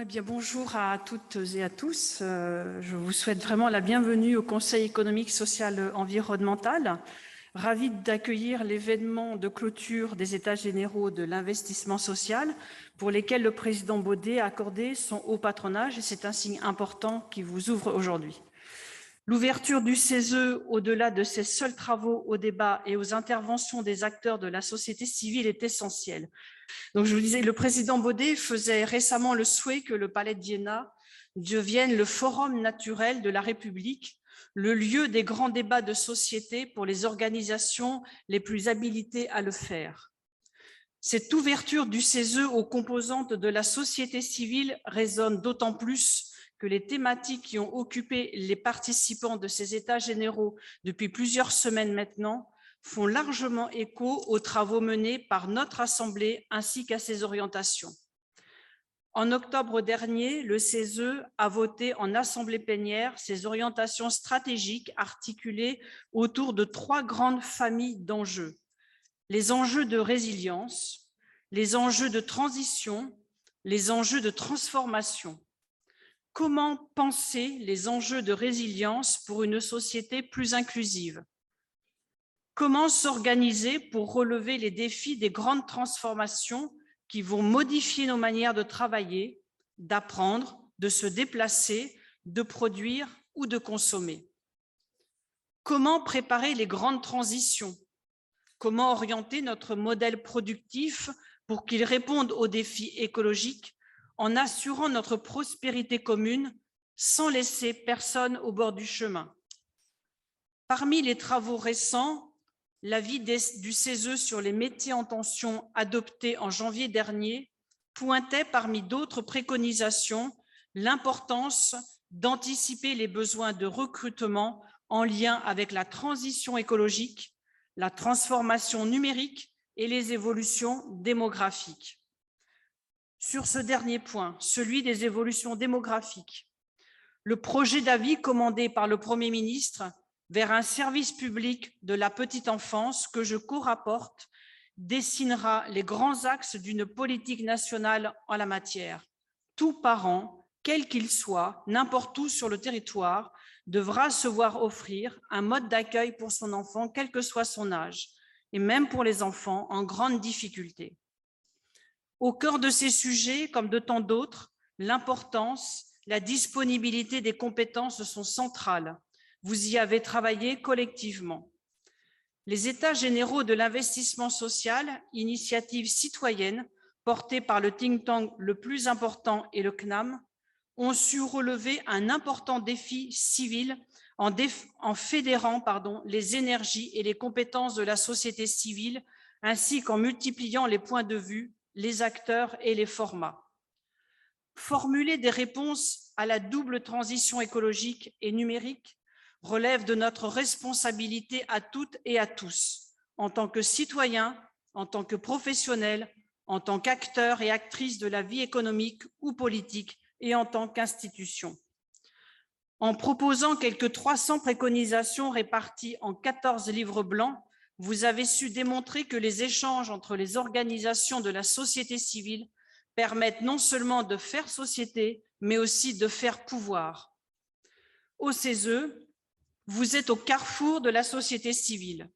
Eh bien, bonjour à toutes et à tous. Euh, je vous souhaite vraiment la bienvenue au Conseil économique, social, environnemental. Ravi d'accueillir l'événement de clôture des États généraux de l'investissement social pour lesquels le président Baudet a accordé son haut patronage et c'est un signe important qui vous ouvre aujourd'hui. L'ouverture du CESE, au-delà de ses seuls travaux au débat et aux interventions des acteurs de la société civile, est essentielle. Donc, je vous disais, le président Baudet faisait récemment le souhait que le Palais de devienne le forum naturel de la République, le lieu des grands débats de société pour les organisations les plus habilitées à le faire. Cette ouverture du CESE aux composantes de la société civile résonne d'autant plus que les thématiques qui ont occupé les participants de ces états généraux depuis plusieurs semaines maintenant font largement écho aux travaux menés par notre Assemblée ainsi qu'à ses orientations. En octobre dernier, le CESE a voté en Assemblée plénière ses orientations stratégiques articulées autour de trois grandes familles d'enjeux. Les enjeux de résilience, les enjeux de transition, les enjeux de transformation. Comment penser les enjeux de résilience pour une société plus inclusive? Comment s'organiser pour relever les défis des grandes transformations qui vont modifier nos manières de travailler, d'apprendre, de se déplacer, de produire ou de consommer Comment préparer les grandes transitions? Comment orienter notre modèle productif pour qu'il réponde aux défis écologiques en assurant notre prospérité commune sans laisser personne au bord du chemin? Parmi les travaux récents, l'avis du CESE sur les métiers en tension adopté en janvier dernier pointait parmi d'autres préconisations l'importance d'anticiper les besoins de recrutement en lien avec la transition écologique, la transformation numérique et les évolutions démographiques. Sur ce dernier point, celui des évolutions démographiques, le projet d'avis commandé par le Premier ministre vers un service public de la petite enfance que je co-rapporte dessinera les grands axes d'une politique nationale en la matière. Tout parent, quel qu'il soit, n'importe où sur le territoire, devra se voir offrir un mode d'accueil pour son enfant, quel que soit son âge, et même pour les enfants en grande difficulté. Au cœur de ces sujets, comme de tant d'autres, l'importance, la disponibilité des compétences sont centrales. Vous y avez travaillé collectivement. Les États généraux de l'investissement social, initiative citoyenne portée par le think tank le plus important et le CNAM, ont su relever un important défi civil en, fédérant les énergies et les compétences de la société civile, ainsi qu'en multipliant les points de vue les acteurs et les formats. Formuler des réponses à la double transition écologique et numérique relève de notre responsabilité à toutes et à tous, en tant que citoyens, en tant que professionnels, en tant qu'acteurs et actrices de la vie économique ou politique et en tant qu'institution. En proposant quelques 300 préconisations réparties en 14 livres blancs, vous avez su démontrer que les échanges entre les organisations de la société civile permettent non seulement de faire société, mais aussi de faire pouvoir. Au CESE, vous êtes au carrefour de la société civile.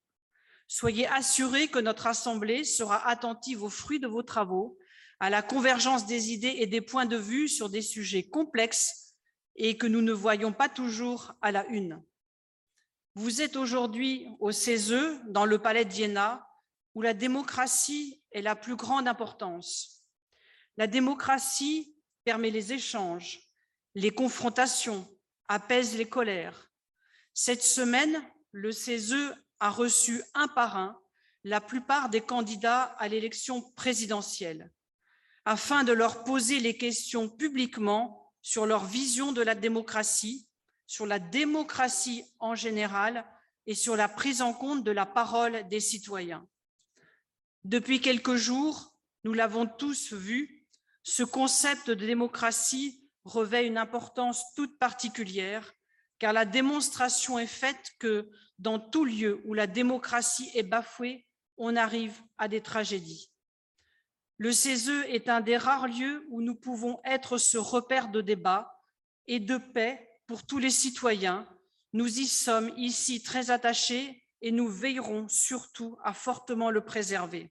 Soyez assurés que notre Assemblée sera attentive aux fruits de vos travaux, à la convergence des idées et des points de vue sur des sujets complexes et que nous ne voyons pas toujours à la une. Vous êtes aujourd'hui au CESE, dans le palais de où la démocratie est la plus grande importance. La démocratie permet les échanges, les confrontations, apaise les colères. Cette semaine, le CESE a reçu un par un la plupart des candidats à l'élection présidentielle, afin de leur poser les questions publiquement sur leur vision de la démocratie sur la démocratie en général et sur la prise en compte de la parole des citoyens. Depuis quelques jours, nous l'avons tous vu, ce concept de démocratie revêt une importance toute particulière car la démonstration est faite que dans tout lieu où la démocratie est bafouée, on arrive à des tragédies. Le CESE est un des rares lieux où nous pouvons être ce repère de débat et de paix pour tous les citoyens. Nous y sommes ici très attachés et nous veillerons surtout à fortement le préserver.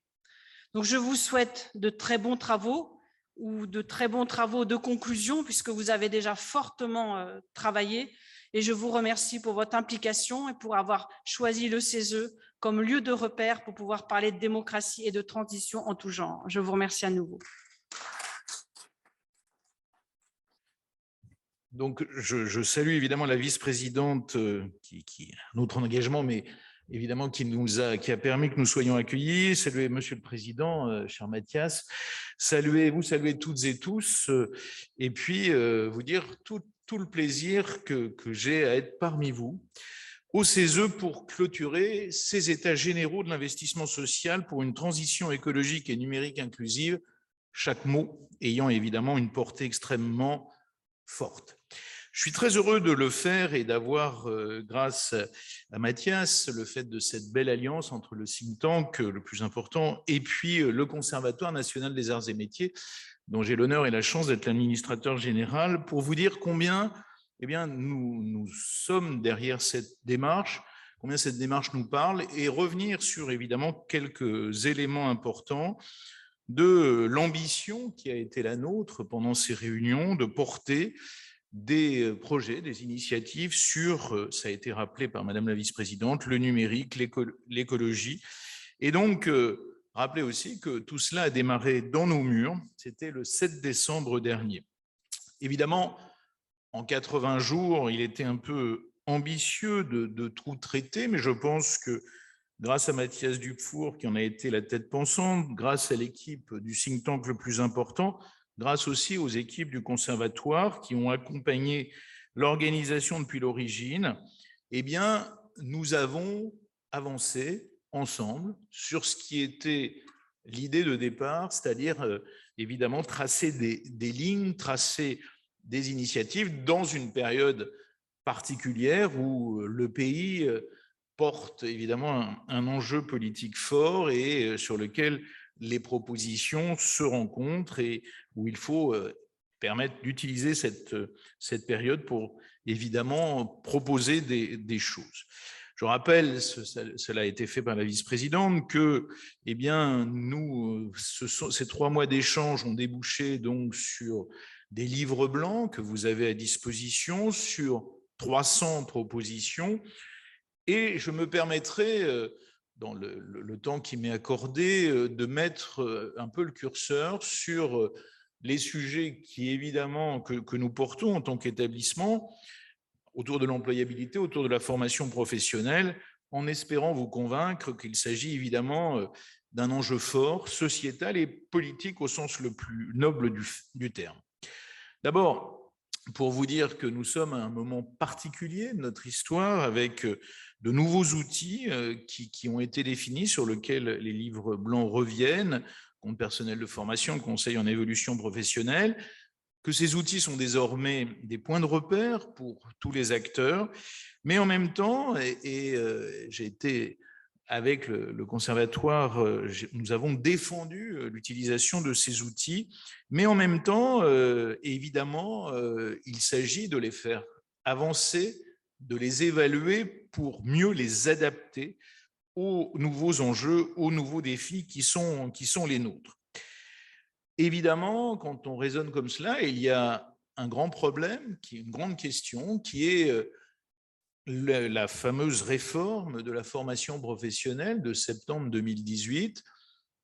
Donc je vous souhaite de très bons travaux ou de très bons travaux de conclusion puisque vous avez déjà fortement euh, travaillé et je vous remercie pour votre implication et pour avoir choisi le CESE comme lieu de repère pour pouvoir parler de démocratie et de transition en tout genre. Je vous remercie à nouveau. Donc, je, salue évidemment la vice-présidente euh, qui, qui a un autre engagement, mais évidemment qui nous a, qui a permis que nous soyons accueillis. Saluer Monsieur le Président, euh, cher Mathias. Saluer, vous saluer toutes et tous, euh, et puis vous dire tout, tout le plaisir que, j'ai à être parmi vous au CESE pour clôturer ces états généraux de l'investissement social pour une transition écologique et numérique inclusive, chaque mot ayant évidemment une portée extrêmement forte. Je suis très heureux de le faire et d'avoir, euh, grâce à Mathias, le fait de cette belle alliance entre le think tank, le plus important, et puis euh, le Conservatoire national des arts et métiers, dont j'ai l'honneur et la chance d'être l'administrateur général, pour vous dire combien eh bien, nous, nous sommes derrière cette démarche, combien cette démarche nous parle, et revenir sur évidemment quelques éléments importants de l'ambition qui a été la nôtre pendant ces réunions, de porter des projets, des initiatives sur, ça a été rappelé par Madame la vice-présidente, le numérique, l'écologie. Et donc, Rappelez aussi que tout cela a démarré dans nos murs, c'était le 7 décembre dernier. Évidemment, en 80 jours, il était un peu ambitieux de, tout traiter, mais je pense que grâce à Mathias Dufour, qui en a été la tête pensante, grâce à l'équipe du think tank le plus important, grâce aussi aux équipes du conservatoire qui ont accompagné l'organisation depuis l'origine, eh bien, nous avons avancé ensemble sur ce qui était l'idée de départ, c'est-à-dire euh, évidemment tracer des, lignes, tracer des initiatives dans une période particulière où euh, le pays euh, porte évidemment un, enjeu politique fort et sur lequel les propositions se rencontrent et où il faut permettre d'utiliser cette, cette période pour évidemment proposer des, des choses. Je rappelle, cela a été fait par la vice-présidente, que eh bien, nous, ces trois mois d'échange ont débouché donc sur des livres blancs que vous avez à disposition, sur 300 propositions. Et je me permettrai, euh, dans le, temps qui m'est accordé, euh, de mettre euh, un peu le curseur sur les sujets qui, évidemment, que nous portons en tant qu'établissement, autour de l'employabilité, autour de la formation professionnelle, en espérant vous convaincre qu'il s'agit évidemment euh, d'un enjeu fort, sociétal et politique au sens le plus noble du, terme. D'abord, pour vous dire que nous sommes à un moment particulier de notre histoire avec euh, de nouveaux outils euh, qui, qui ont été définis, sur lesquels les livres blancs reviennent, compte personnel de formation, conseil en évolution professionnelle, que ces outils sont désormais des points de repère pour tous les acteurs, mais en même temps, et, euh, j'ai été avec le, conservatoire, euh, nous avons défendu euh, l'utilisation de ces outils, mais en même temps, évidemment, il s'agit de les faire avancer, de les évaluer pour mieux les adapter aux nouveaux enjeux, aux nouveaux défis qui sont, qui sont les nôtres. Évidemment, quand on raisonne comme cela, il y a un grand problème, qui une grande question, qui est euh, la fameuse réforme de la formation professionnelle de septembre 2018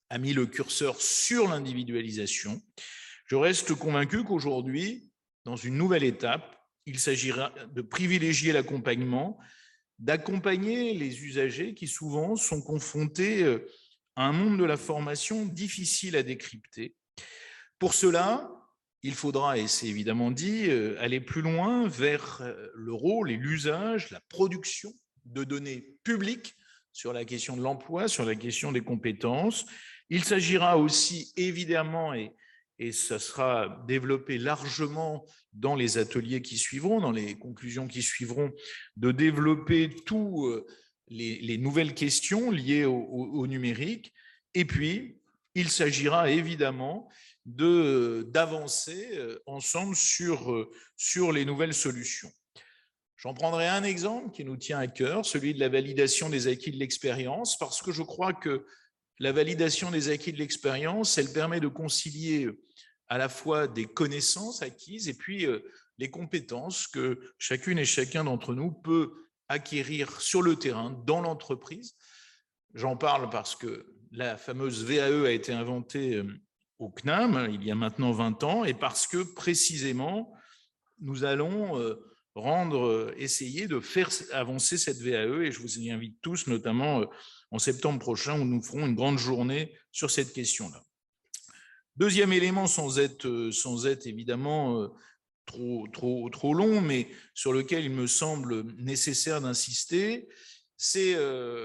a mis le curseur sur l'individualisation. Je reste convaincu qu'aujourd'hui, dans une nouvelle étape, il s'agira de privilégier l'accompagnement, d'accompagner les usagers qui souvent sont confrontés euh, à un monde de la formation difficile à décrypter, pour cela, il faudra, et c'est évidemment dit, euh, aller plus loin vers euh, le rôle et l'usage, la production de données publiques sur la question de l'emploi, sur la question des compétences. Il s'agira aussi évidemment, et, ça sera développé largement dans les ateliers qui suivront, dans les conclusions qui suivront, de développer tous les, nouvelles questions liées au numérique. Et puis, il s'agira évidemment d'avancer euh, ensemble sur, euh, sur les nouvelles solutions. J'en prendrai un exemple qui nous tient à cœur, celui de la validation des acquis de l'expérience, parce que je crois que la validation des acquis de l'expérience, elle permet de concilier à la fois des connaissances acquises et puis euh, les compétences que chacune et chacun d'entre nous peut acquérir sur le terrain, dans l'entreprise. J'en parle parce que la fameuse VAE a été inventée au CNAM il y a maintenant 20 ans et parce que précisément nous allons euh, rendre, euh, essayer de faire avancer cette VAE et je vous y invite tous, notamment euh, en septembre prochain où nous ferons une grande journée sur cette question-là. Deuxième élément, sans être, sans être évidemment trop, trop, trop long, mais sur lequel il me semble nécessaire d'insister, c'est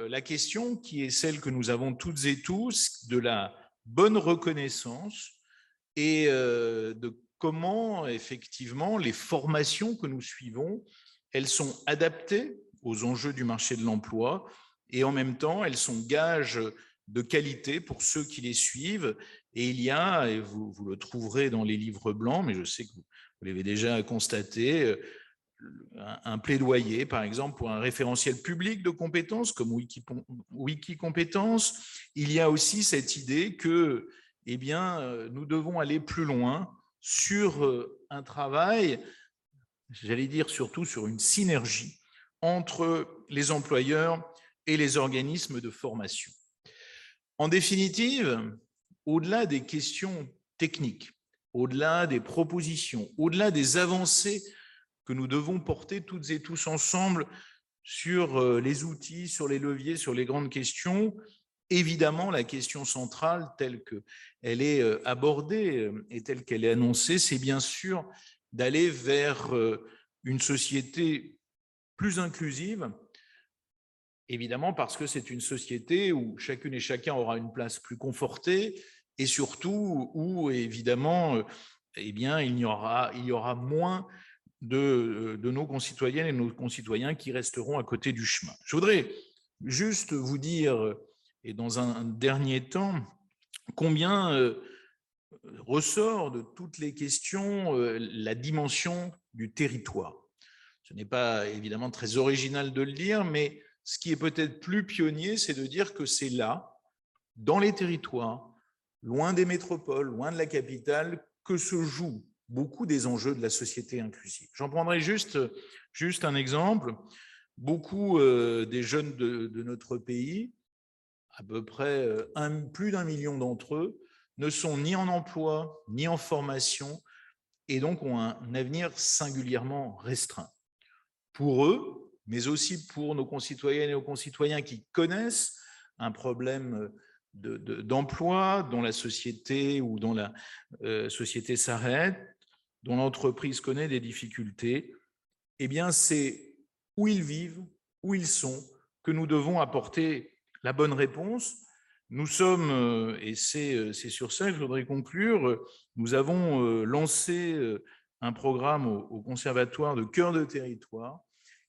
la question qui est celle que nous avons toutes et tous de la bonne reconnaissance et euh, de comment effectivement les formations que nous suivons, elles sont adaptées aux enjeux du marché de l'emploi et en même temps elles sont gages de qualité pour ceux qui les suivent. Et il y a, et vous, vous le trouverez dans les livres blancs, mais je sais que vous, l'avez déjà constaté, un plaidoyer, par exemple, pour un référentiel public de compétences comme Wiki. Il y a aussi cette idée que eh bien, euh, nous devons aller plus loin sur euh, un travail, j'allais dire surtout sur une synergie entre les employeurs et les organismes de formation. En définitive, au-delà des questions techniques, au-delà des propositions, au-delà des avancées que nous devons porter toutes et tous ensemble sur euh, les outils, sur les leviers, sur les grandes questions. Évidemment, la question centrale telle qu'elle est euh, abordée euh, et telle qu'elle est annoncée, c'est bien sûr d'aller vers une société plus inclusive, évidemment parce que c'est une société où chacune et chacun aura une place plus confortée et surtout où, évidemment, eh bien, il, y aura, il y aura moins de, nos concitoyennes et nos concitoyens qui resteront à côté du chemin. Je voudrais juste vous dire, et dans un dernier temps, combien euh, ressort de toutes les questions euh, la dimension du territoire. Ce n'est pas évidemment très original de le dire, mais ce qui est peut-être plus pionnier, c'est de dire que c'est là, dans les territoires, loin des métropoles, loin de la capitale, que se joue beaucoup des enjeux de la société inclusive. J'en prendrai juste, juste un exemple. Beaucoup euh, des jeunes de, notre pays, à peu près euh, un, plus d'un million d'entre eux, ne sont ni en emploi, ni en formation, et donc ont un avenir singulièrement restreint. Pour eux, mais aussi pour nos concitoyennes et nos concitoyens qui connaissent un problème d'emploi dont la société ou dont la euh, société s'arrête, dont l'entreprise connaît des difficultés, eh bien, c'est où ils vivent, où ils sont, que nous devons apporter la bonne réponse. Nous sommes, euh, et euh, c'est sur ça que je voudrais conclure, nous avons euh, lancé un programme au Conservatoire de cœur de territoire.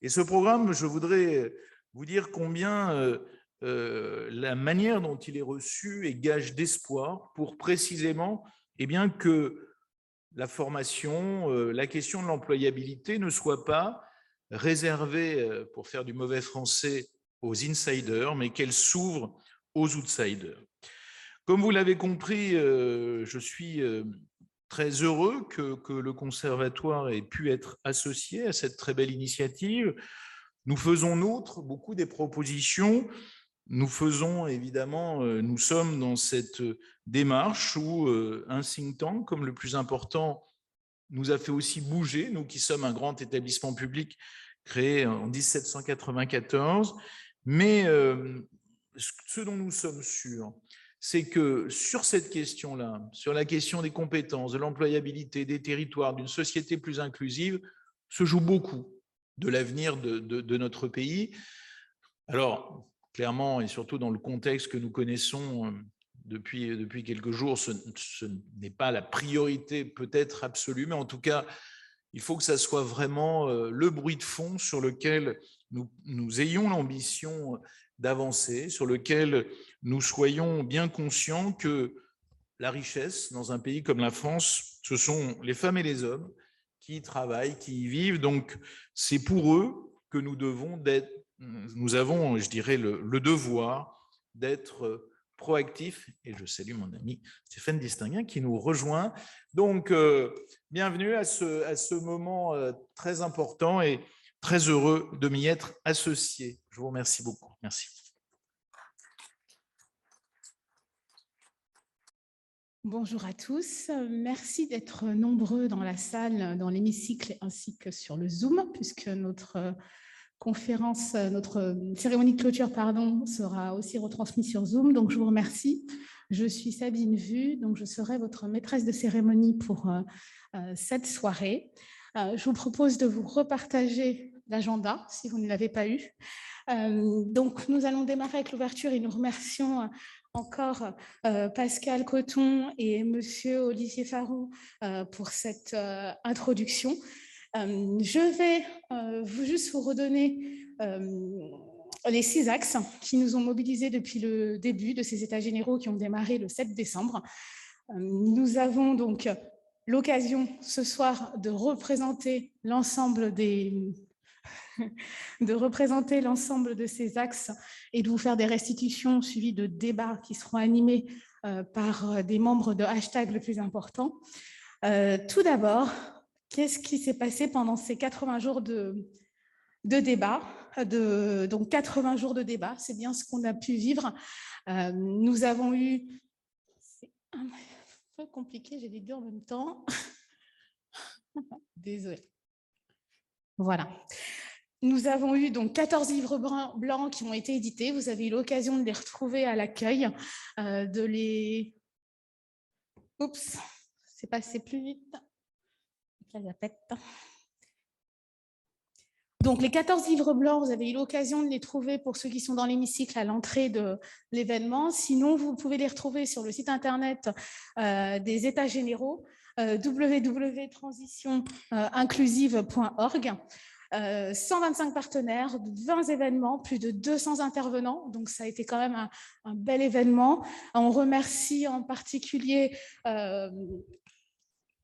Et ce programme, je voudrais vous dire combien la manière dont il est reçu est gage d'espoir pour précisément eh bien, que la formation, euh, la question de l'employabilité ne soit pas réservée, euh, pour faire du mauvais français, aux insiders, mais qu'elle s'ouvre aux outsiders. Comme vous l'avez compris, euh, je suis très heureux que, le conservatoire ait pu être associé à cette très belle initiative. Nous faisons nôtre beaucoup des propositions nous faisons évidemment, euh, nous sommes dans cette démarche où euh, un think tank, comme le plus important, nous a fait aussi bouger, nous qui sommes un grand établissement public créé en 1794. Mais euh, ce dont nous sommes sûrs, c'est que sur cette question-là, sur la question des compétences, de l'employabilité, des territoires, d'une société plus inclusive, se joue beaucoup de l'avenir de, de, notre pays. Alors, clairement, et surtout dans le contexte que nous connaissons euh, depuis, depuis quelques jours, ce, n'est pas la priorité peut-être absolue, mais en tout cas, il faut que ça soit vraiment le bruit de fond sur lequel nous, nous ayons l'ambition d'avancer, sur lequel nous soyons bien conscients que la richesse dans un pays comme la France, ce sont les femmes et les hommes qui travaillent, qui y vivent. Donc, c'est pour eux que nous devons d'être, nous avons, je dirais, le, devoir d'être proactifs. Et je salue mon ami Stéphane Distinguin qui nous rejoint. Donc, euh, bienvenue à ce, à ce moment euh, très important et très heureux de m'y être associé. Je vous remercie beaucoup. Merci. Bonjour à tous. Merci d'être nombreux dans la salle, dans l'hémicycle ainsi que sur le Zoom, puisque notre conférence, notre cérémonie de clôture pardon, sera aussi retransmise sur Zoom. Donc, je vous remercie. Je suis Sabine Vu, donc je serai votre maîtresse de cérémonie pour euh, euh, cette soirée. Euh, je vous propose de vous repartager l'agenda si vous ne l'avez pas eu. donc, nous allons démarrer avec l'ouverture et nous remercions encore euh, Pascal Coton et Monsieur Olivier Farou euh, pour cette euh, introduction. Je vais vous juste vous redonner les six axes qui nous ont mobilisés depuis le début de ces états généraux qui ont démarré le 7 décembre. nous avons donc l'occasion ce soir de représenter l'ensemble des de représenter l'ensemble de ces axes et de vous faire des restitutions suivies de débats qui seront animés euh, par euh, des membres de hashtag le plus important. Euh, tout d'abord, qu'est-ce qui s'est passé pendant ces 80 jours de, de débat Donc 80 jours de débat, c'est bien ce qu'on a pu vivre. nous avons eu... C'est un peu compliqué, j'ai les deux en même temps. Désolée. Voilà. Nous avons eu donc 14 livres blancs qui ont été édités. Vous avez eu l'occasion de les retrouver à l'accueil, euh, de les... Oups, c'est passé plus vite. Donc, les 14 livres blancs, vous avez eu l'occasion de les trouver pour ceux qui sont dans l'hémicycle à l'entrée de l'événement. Sinon, vous pouvez les retrouver sur le site internet euh, des États généraux, euh, www.transition-inclusive.org. 125 euh, partenaires, 20 événements, plus de 200 intervenants. Donc, ça a été quand même un, bel événement. On remercie en particulier euh,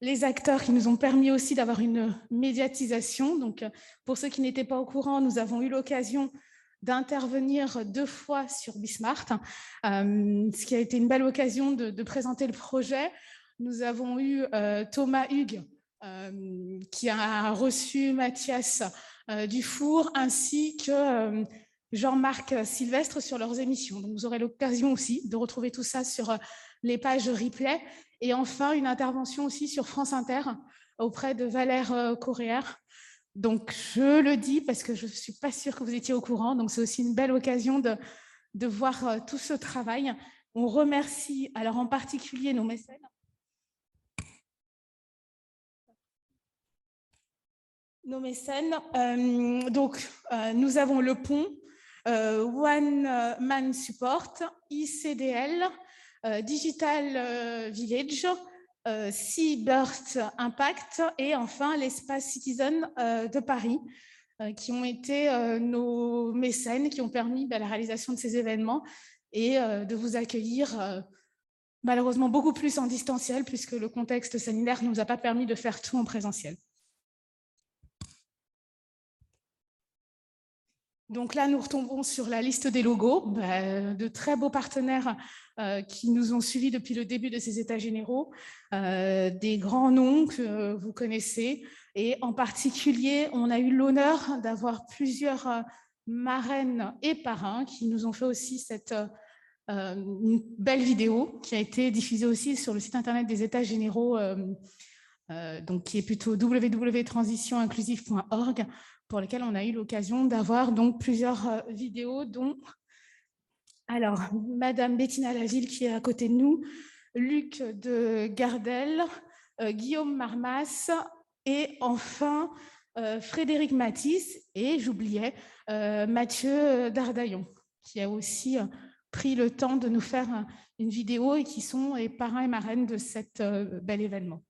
les acteurs qui nous ont permis aussi d'avoir une médiatisation. Donc, pour ceux qui n'étaient pas au courant, nous avons eu l'occasion d'intervenir deux fois sur Bismart, euh, ce qui a été une belle occasion de, présenter le projet. Nous avons eu Thomas Hugues, euh, qui a reçu Mathias euh, Dufour ainsi que euh, Jean-Marc Sylvestre sur leurs émissions. Donc, vous aurez l'occasion aussi de retrouver tout ça sur les pages replay. Et enfin, une intervention aussi sur France Inter auprès de Valère Coréère. Donc, je le dis parce que je ne suis pas sûre que vous étiez au courant. Donc, c'est aussi une belle occasion de, de voir tout ce travail. On remercie alors en particulier nos mécènes nos mécènes. Euh, donc, euh, nous avons le pont, euh, One Man Support, ICDL, Digital Village, Seabirth Impact et enfin l'espace Citizen de Paris, qui ont été nos mécènes, qui ont permis bah, la réalisation de ces événements et de vous accueillir malheureusement beaucoup plus en distanciel puisque le contexte sanitaire ne nous a pas permis de faire tout en présentiel. Donc là, nous retombons sur la liste des logos, bah, de très beaux partenaires euh, qui nous ont suivis depuis le début de ces états généraux, euh, des grands noms que vous connaissez. Et en particulier, on a eu l'honneur d'avoir plusieurs euh, marraines et parrains qui nous ont fait aussi cette belle vidéo qui a été diffusée aussi sur le site internet des états généraux, donc qui est plutôt www.transitioninclusive.org pour lesquels on a eu l'occasion d'avoir donc plusieurs euh, vidéos, dont alors Madame Bettina Laville qui est à côté de nous, Luc de Gardel, euh, Guillaume Marmas et enfin euh, Frédéric Matisse et j'oubliais Mathieu Dardaillon qui a aussi pris le temps de nous faire une vidéo et qui sont les parrains et marraines de cet bel événement.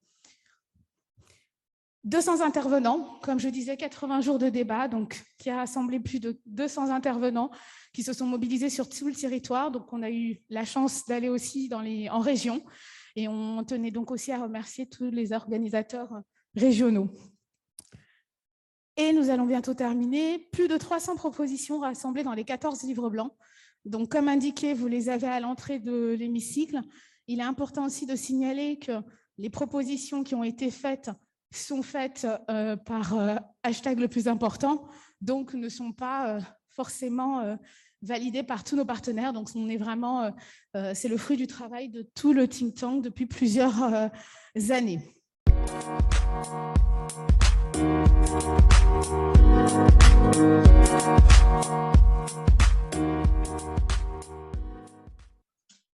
200 intervenants, comme je disais, 80 jours de débat, donc qui a rassemblé plus de 200 intervenants qui se sont mobilisés sur tout le territoire. Donc, on a eu la chance d'aller aussi en région et on tenait donc aussi à remercier tous les organisateurs régionaux. Et nous allons bientôt terminer. Plus de 300 propositions rassemblées dans les 14 livres blancs. Donc, comme indiqué, vous les avez à l'entrée de l'hémicycle. Il est important aussi de signaler que les propositions qui ont été faites sont faites euh, par euh, hashtag le plus important, donc ne sont pas euh, forcément validées par tous nos partenaires. Donc, on est vraiment, c'est le fruit du travail de tout le think tank depuis plusieurs années.